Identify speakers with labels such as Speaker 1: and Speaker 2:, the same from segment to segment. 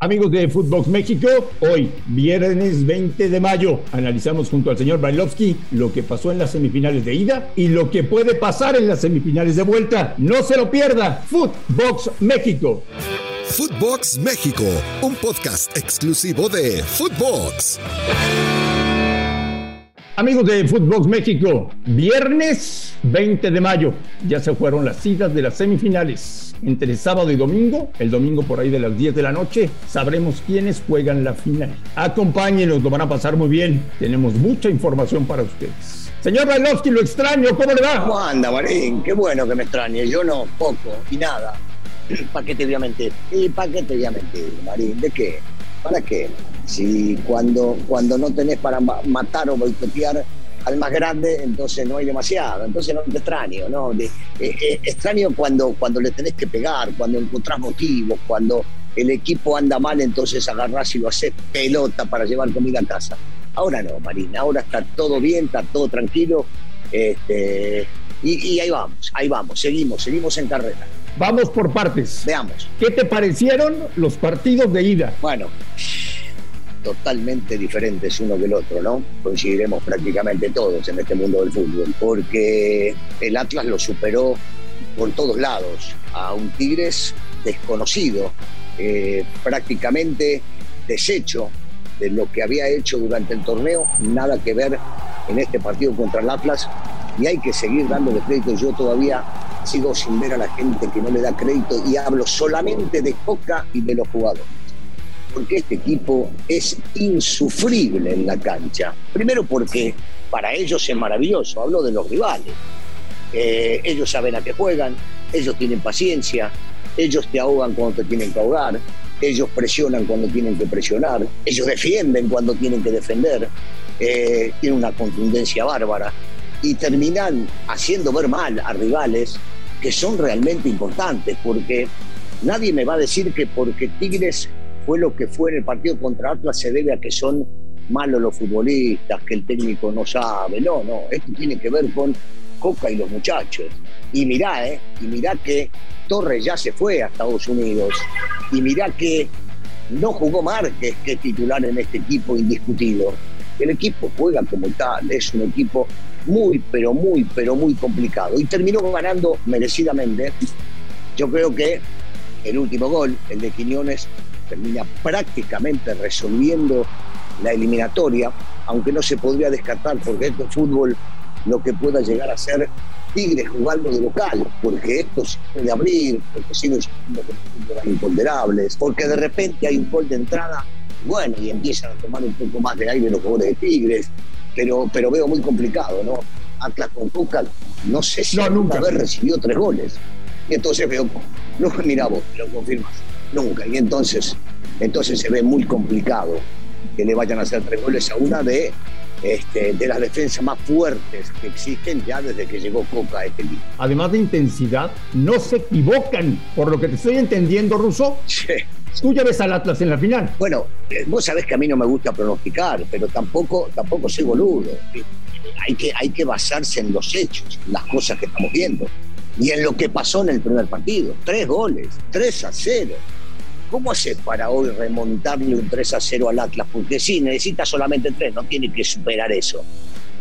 Speaker 1: Amigos de Footbox México, hoy, viernes 20 de mayo, analizamos junto al señor Brailovsky lo que pasó en las semifinales de ida y lo que puede pasar en las semifinales de vuelta. No se lo pierda, Footbox México.
Speaker 2: Footbox México, un podcast exclusivo de Footbox.
Speaker 1: Amigos de Footbox México, viernes 20 de mayo, ya se fueron las idas de las semifinales. Entre sábado y domingo, el domingo por ahí de las 10 de la noche, sabremos quiénes juegan la final. Acompáñenos, lo van a pasar muy bien. Tenemos mucha información para ustedes. Señor Brailovsky, lo extraño, ¿cómo le va?
Speaker 3: ¿Cómo anda, Marín? Qué bueno que me extrañe. Yo no, poco y nada. ¿Para qué te voy a mentir? ¿Y para qué te voy a mentir, Marín? ¿De qué? ¿Para qué? Si cuando, cuando no tenés para ma- matar o boicotear al más grande, entonces no hay demasiado. Entonces no te extraño, ¿no? De- eh, eh, extraño cuando, cuando le tenés que pegar, cuando encontrás motivos, cuando el equipo anda mal, entonces agarrás y lo haces pelota para llevar comida a casa. Ahora no, Marín. Ahora está todo bien, está todo tranquilo. Este, y, y ahí vamos, ahí vamos, seguimos, seguimos en carrera.
Speaker 1: Vamos por partes.
Speaker 3: Veamos.
Speaker 1: ¿Qué te parecieron los partidos de ida?
Speaker 3: Bueno, totalmente diferentes uno que otro, ¿no? Coincidiremos prácticamente todos en este mundo del fútbol, porque el Atlas lo superó por todos lados, a un Tigres desconocido, eh, prácticamente deshecho de lo que había hecho durante el torneo, nada que ver en este partido contra el Atlas, y hay que seguir dándole crédito. Yo todavía sigo sin ver a la gente que no le da crédito y hablo solamente de Coca y de los jugadores porque este equipo es insufrible en la cancha. Primero porque para ellos es maravilloso, hablo de los rivales. Eh, ellos saben a qué juegan, ellos tienen paciencia, ellos te ahogan cuando te tienen que ahogar, ellos presionan cuando tienen que presionar, ellos defienden cuando tienen que defender, eh, tienen una contundencia bárbara y terminan haciendo ver mal a rivales que son realmente importantes, porque nadie me va a decir que porque Tigres fue lo que fue en el partido contra Atlas se debe a que son malos los futbolistas, que el técnico no sabe. No, no, esto tiene que ver con Coca y los muchachos. Y mirá, ¿eh? Y mirá que Torres ya se fue a Estados Unidos. Y mirá que no jugó Márquez, que es titular en este equipo indiscutido. El equipo juega como tal, es un equipo muy, pero muy, pero muy complicado. Y terminó ganando merecidamente. Yo creo que el último gol, el de Quiñones, termina prácticamente resolviendo la eliminatoria, aunque no se podría descartar porque esto es fútbol lo que pueda llegar a ser Tigres jugando de local, porque esto se puede abrir, porque siguen siendo imponderables, porque de repente hay un gol de entrada, bueno, y empiezan a tomar un poco más de aire los jugadores de Tigres, pero, pero veo muy complicado, ¿no? Atlas con Coca, no sé si
Speaker 1: No, nunca.
Speaker 3: vez recibió tres goles. Y entonces veo, no, mira vos, lo confirmas, nunca. Y entonces, entonces se ve muy complicado que le vayan a hacer tres goles a una de, este, de las defensas más fuertes que existen ya desde que llegó Coca a este equipo.
Speaker 1: Además de intensidad, no se equivocan. Por lo que te estoy entendiendo, Russo,
Speaker 3: Sí.
Speaker 1: tú ya ves al Atlas en la final.
Speaker 3: Bueno, eh, vos sabés que a mí no me gusta pronosticar, pero tampoco, tampoco soy boludo. Hay que, hay que basarse en los hechos, en las cosas que estamos viendo. Y en lo que pasó en el primer partido. Tres goles, 3 a 0. ¿Cómo haces para hoy remontarle un 3 a 0 al Atlas? Porque sí, necesita solamente tres, no tiene que superar eso.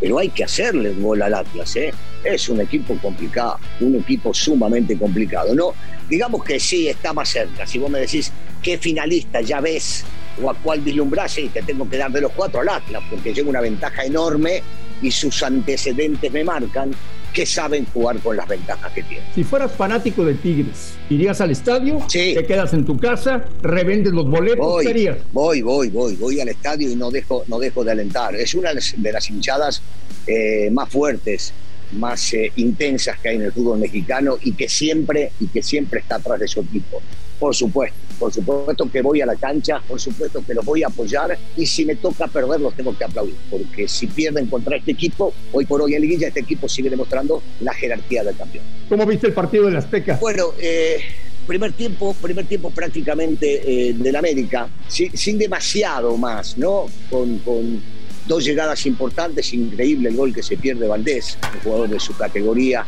Speaker 3: pero hay que hacerle gol al Atlas, ¿eh? Es un equipo complicado, un equipo sumamente complicado. No, digamos que sí está más cerca. Si vos me decís qué finalista ya ves o a cuál vislumbrás, y te tengo que dar de los cuatro al Atlas, porque lleva una ventaja enorme y sus antecedentes me marcan que saben jugar con las ventajas que tienen.
Speaker 1: Si fueras fanático de Tigres, ¿irías al estadio?
Speaker 3: Sí.
Speaker 1: ¿Te quedas en tu casa? ¿Revendes los boletos?
Speaker 3: Voy, voy, voy, voy, voy al estadio y no dejo, no dejo de alentar. Es una de las hinchadas eh, más fuertes, más eh, intensas que hay en el fútbol mexicano y que siempre, y que siempre está atrás de su equipo. Por supuesto, por supuesto que voy a la cancha, por supuesto que los voy a apoyar y si me toca perder los tengo que aplaudir, porque si pierden contra este equipo, hoy por hoy en Liguilla este equipo sigue demostrando la jerarquía del campeón.
Speaker 1: ¿Cómo viste el partido del Azteca?
Speaker 3: Bueno, eh, primer tiempo, primer tiempo prácticamente eh, del América, sin, sin, demasiado más, ¿no? Con, con, dos llegadas importantes, increíble el gol que se pierde Valdés, un jugador de su categoría,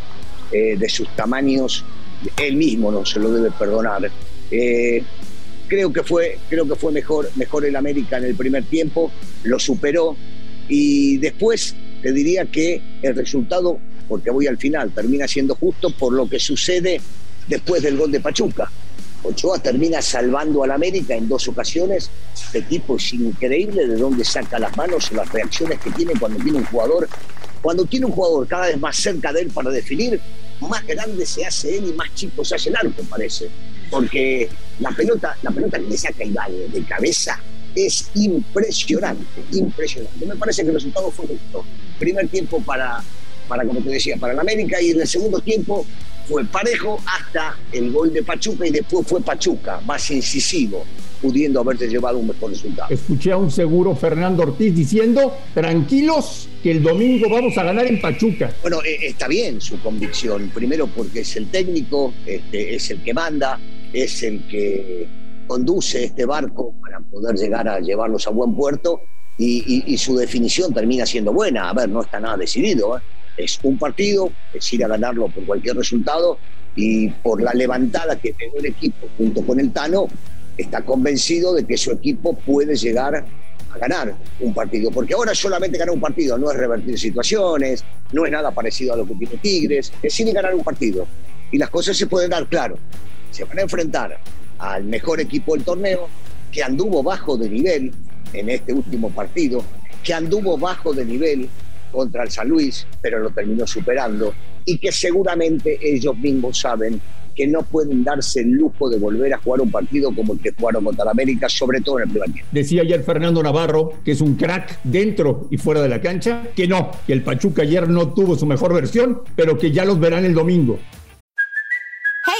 Speaker 3: eh, de sus tamaños, él mismo no se lo debe perdonar. Eh, creo que fue, creo que fue mejor, mejor el América en el primer tiempo, lo superó y después te diría que el resultado, porque voy al final, termina siendo justo por lo que sucede después del gol de Pachuca. Ochoa termina salvando al América en dos ocasiones. Este tipo es increíble de dónde saca las manos, las reacciones que tiene cuando tiene un jugador. Cuando tiene un jugador cada vez más cerca de él para definir, más grande se hace él y más chico se hace el arco, parece. Porque la pelota, la pelota que le saca Iván de cabeza es impresionante, impresionante. Me parece que el resultado fue justo. Primer tiempo para, para, como te decía, para el América y en el segundo tiempo fue parejo hasta el gol de Pachuca y después fue Pachuca, más incisivo, pudiendo haberte llevado un mejor resultado.
Speaker 1: Escuché a un seguro Fernando Ortiz diciendo, tranquilos, que el domingo vamos a ganar en Pachuca.
Speaker 3: Bueno, eh, está bien su convicción, primero porque es el técnico, este, es el que manda, es el que conduce este barco para poder llegar a llevarlos a buen puerto y, y, y su definición termina siendo buena. A ver, no está nada decidido. ¿eh? Es un partido, es ir a ganarlo por cualquier resultado y por la levantada que pegó el equipo junto con el Tano, está convencido de que su equipo puede llegar a ganar un partido. Porque ahora solamente ganar un partido no es revertir situaciones, no es nada parecido a lo que tiene Tigres, es ir a ganar un partido. Y las cosas se pueden dar claro. Se van a enfrentar al mejor equipo del torneo, que anduvo bajo de nivel en este último partido, que anduvo bajo de nivel contra el San Luis, pero lo terminó superando, y que seguramente ellos mismos saben que no pueden darse el lujo de volver a jugar un partido como el que jugaron contra la América, sobre todo en el primer tiempo.
Speaker 1: Decía ayer Fernando Navarro, que es un crack dentro y fuera de la cancha, que no, que el Pachuca ayer no tuvo su mejor versión, pero que ya los verán el domingo.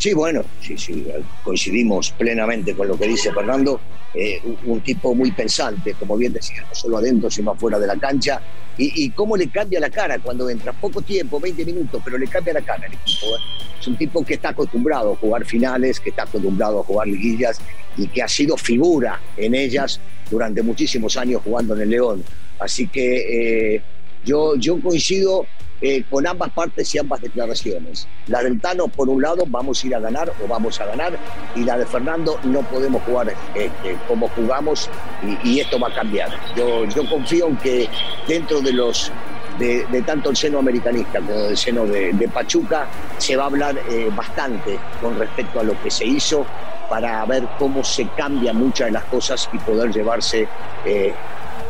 Speaker 3: Sí, bueno, sí, sí, coincidimos plenamente con lo que dice Fernando. Eh, un, tipo muy pensante, como bien decía, no solo adentro, sino afuera de la cancha. Y, y cómo le cambia la cara cuando entra. Poco tiempo, 20 minutos, pero le cambia la cara al equipo. ¿eh? Es un tipo que está acostumbrado a jugar finales, que está acostumbrado a jugar liguillas y que ha sido figura en ellas durante muchísimos años jugando en el León. Así que eh, yo, yo coincido eh, con ambas partes y ambas declaraciones. La del Tano, por un lado, vamos a ir a ganar o vamos a ganar, y la de Fernando, no podemos jugar este, como jugamos y, esto va a cambiar. Yo, yo confío en que dentro de los de, tanto el seno americanista como del seno de, de Pachuca se va a hablar eh, bastante con respecto a lo que se hizo para ver cómo se cambian muchas de las cosas y poder llevarse eh,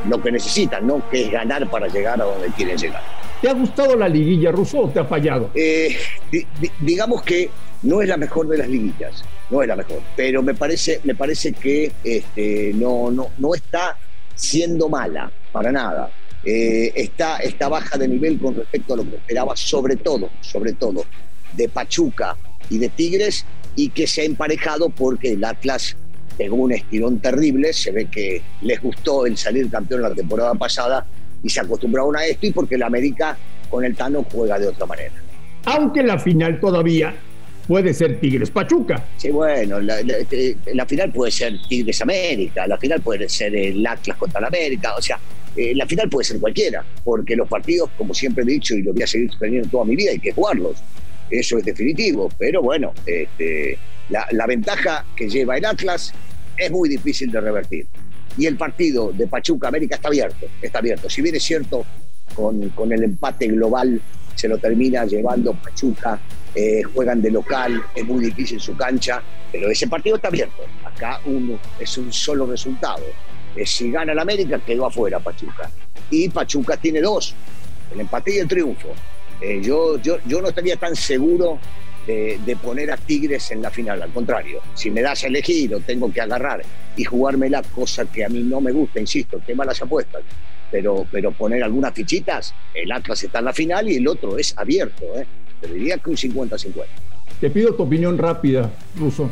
Speaker 3: lo que necesitan, ¿no? Que es ganar para llegar a donde quieren llegar.
Speaker 1: ¿Te ha gustado la liguilla ruso o te ha fallado?
Speaker 3: Eh, digamos que no es la mejor de las liguillas, no es la mejor, pero me parece, me parece que este, no, no, no está siendo mala, para nada. Eh, está, está baja de nivel con respecto a lo que esperaba, sobre todo, sobre todo, de Pachuca y de Tigres, y que se ha emparejado porque el Atlas pegó un estirón terrible, se ve que les gustó el salir campeón la temporada pasada y se acostumbraron a esto y porque el América con el Tano juega de otra manera.
Speaker 1: Aunque la final todavía puede ser Tigres Pachuca.
Speaker 3: Sí, bueno, eh, la, final puede ser Tigres América, la final puede ser el Atlas contra el América, o sea, eh, la final puede ser cualquiera, porque los partidos, como siempre he dicho y lo voy a seguir teniendo toda mi vida, hay que jugarlos. Eso es definitivo, pero bueno, este, la, la ventaja que lleva el Atlas es muy difícil de revertir. Y el partido de Pachuca América está abierto, está abierto. Si bien es cierto, con, con el empate global se lo termina llevando Pachuca eh, juegan de local, es muy difícil su cancha, pero ese partido está abierto. Acá es un solo resultado. Eh, si gana el América, quedó afuera Pachuca. Y Pachuca tiene dos, el empate y el triunfo. Eh, yo, yo, yo no estaría tan seguro de, de, poner a Tigres en la final, al contrario, si me das a elegir o tengo que agarrar y jugármela, cosa que a mí no me gusta, insisto, qué malas apuestas, pero, pero poner algunas fichitas, el Atlas está en la final y el otro es abierto. ¿eh? Te diría que un 50-50.
Speaker 1: Te pido tu opinión rápida, Ruso.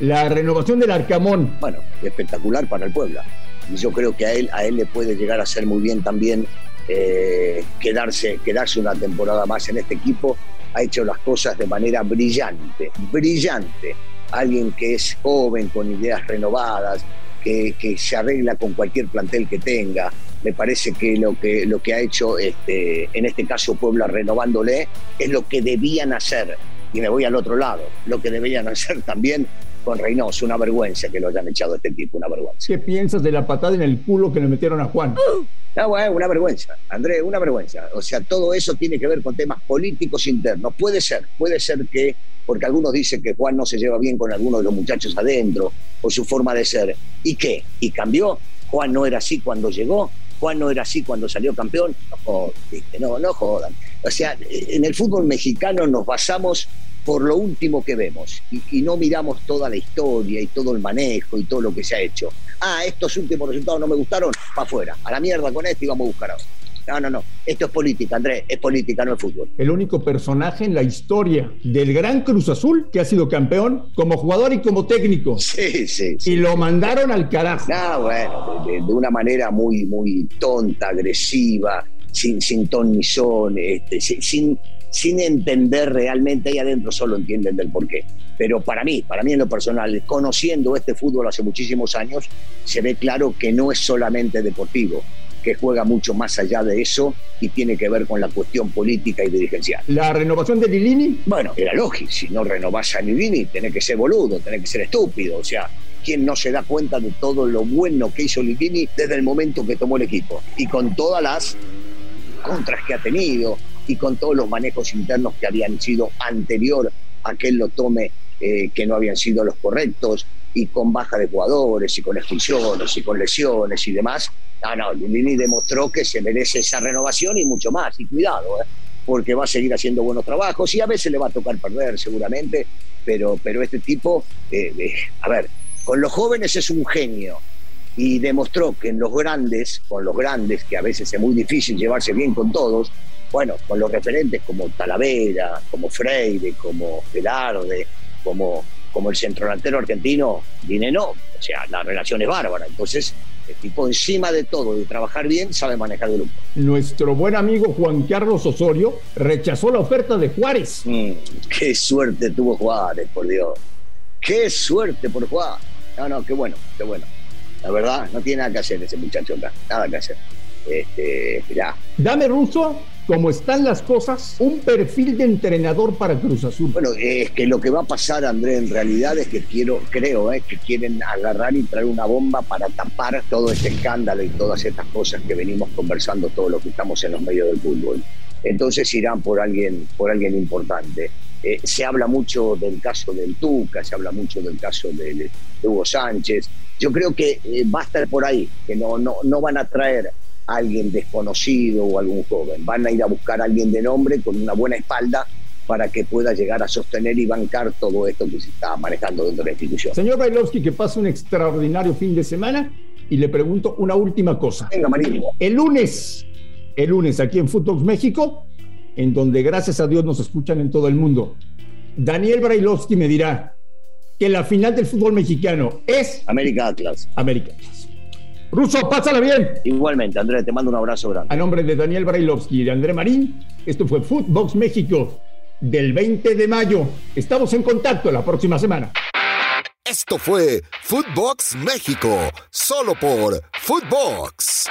Speaker 1: La renovación del Arcamón.
Speaker 3: Bueno, espectacular para el Puebla. Y yo creo que a él, a él le puede llegar a ser muy bien también eh, quedarse, quedarse una temporada más en este equipo. Ha hecho las cosas de manera brillante, brillante. Alguien que es joven, con ideas renovadas, que, que se arregla con cualquier plantel que tenga, me parece que lo que, lo que ha hecho este, en este caso Puebla renovándole es lo que debían hacer. Y me voy al otro lado, lo que debían hacer también con Reynoso, una vergüenza que lo hayan echado a este tipo, una vergüenza.
Speaker 1: ¿Qué piensas de la patada en el culo que le metieron a Juan?
Speaker 3: No, bueno, una vergüenza, André, una vergüenza. O sea, todo eso tiene que ver con temas políticos internos. Puede ser, puede ser que, porque algunos dicen que Juan no se lleva bien con algunos de los muchachos adentro, o su forma de ser. ¿Y qué? ¿Y cambió? Juan no era así cuando llegó, Juan no era así cuando salió campeón, no no, no jodan. O sea, en el fútbol mexicano nos basamos por lo último que vemos y, no miramos toda la historia y todo el manejo y todo lo que se ha hecho. Ah, estos últimos resultados no me gustaron, para afuera, a la mierda con esto y vamos a buscar a otro. No, no, no. Esto es política, Andrés. Es política, no es fútbol.
Speaker 1: El único personaje en la historia del Gran Cruz Azul que ha sido campeón como jugador y como técnico.
Speaker 3: Sí, sí. sí.
Speaker 1: Y lo mandaron al carajo.
Speaker 3: No, bueno, de, de, una manera muy, muy tonta, agresiva, sin, sin ton ni son, este, sin, sin entender realmente ahí adentro solo entienden del porqué. Pero para mí, para mí en lo personal, conociendo este fútbol hace muchísimos años, se ve claro que no es solamente deportivo, que juega mucho más allá de eso y tiene que ver con la cuestión política y dirigencial.
Speaker 1: ¿La renovación de Lilini?
Speaker 3: Bueno, era lógico, si no renovás a Lilini, tenés que ser boludo, tenés que ser estúpido, o sea, ¿quién no se da cuenta de todo lo bueno que hizo Lilini desde el momento que tomó el equipo? Y con todas las contras que ha tenido y con todos los manejos internos que habían sido anterior a que él lo tome, eh, que no habían sido los correctos, y con baja de jugadores, y con expulsiones, y con lesiones y demás, no, no, Lini demostró que se merece esa renovación y mucho más. Y cuidado, ¿eh? porque va a seguir haciendo buenos trabajos y a veces le va a tocar perder seguramente, pero, pero este tipo, eh, a ver, con los jóvenes es un genio y demostró que en los grandes, con los grandes, que a veces es muy difícil llevarse bien con todos, bueno, con los referentes como Talavera, como Freire, como Velarde, como, como el centrodelantero argentino, no, o sea, la relación es bárbara. Entonces, el tipo encima de todo, de trabajar bien, sabe manejar el grupo.
Speaker 1: Nuestro buen amigo Juan Carlos Osorio rechazó la oferta de Juárez.
Speaker 3: Mm, qué suerte tuvo Juárez, por Dios. Qué suerte por Juárez. No, no, qué bueno, qué bueno. La verdad, no tiene nada que hacer ese muchacho acá, nada que hacer. Este, mirá.
Speaker 1: Dame ruso como están las cosas, un perfil de entrenador para Cruz Azul.
Speaker 3: Bueno, es que lo que va a pasar, André, en realidad es que quiero, creo, eh, que quieren agarrar y traer una bomba para tapar todo este escándalo y todas estas cosas que venimos conversando, todo lo que estamos en los medios del fútbol. Entonces irán por alguien, por alguien importante. Eh, se habla mucho del caso del Tuca, se habla mucho del caso de, de Hugo Sánchez. Yo creo que eh, va a estar por ahí, que no, no, no van a traer a alguien desconocido o algún joven, van a ir a buscar a alguien de nombre con una buena espalda para que pueda llegar a sostener y bancar todo esto que se está manejando dentro de la institución.
Speaker 1: Señor Bailovsky, que pase un extraordinario fin de semana y le pregunto una última cosa.
Speaker 3: Venga, Marín.
Speaker 1: El lunes, el lunes aquí en Footbox México, en donde gracias a Dios nos escuchan en todo el mundo, Daniel Brailovsky me dirá que la final del fútbol mexicano es
Speaker 3: América Atlas.
Speaker 1: América Atlas. Ruso, pásala bien.
Speaker 3: Igualmente, Andrés, te mando un abrazo grande.
Speaker 1: A nombre de Daniel Brailovsky y de André Marín, esto fue Footbox México del 20 de mayo. Estamos en contacto la próxima semana.
Speaker 2: Esto fue Footbox México, solo por Footbox.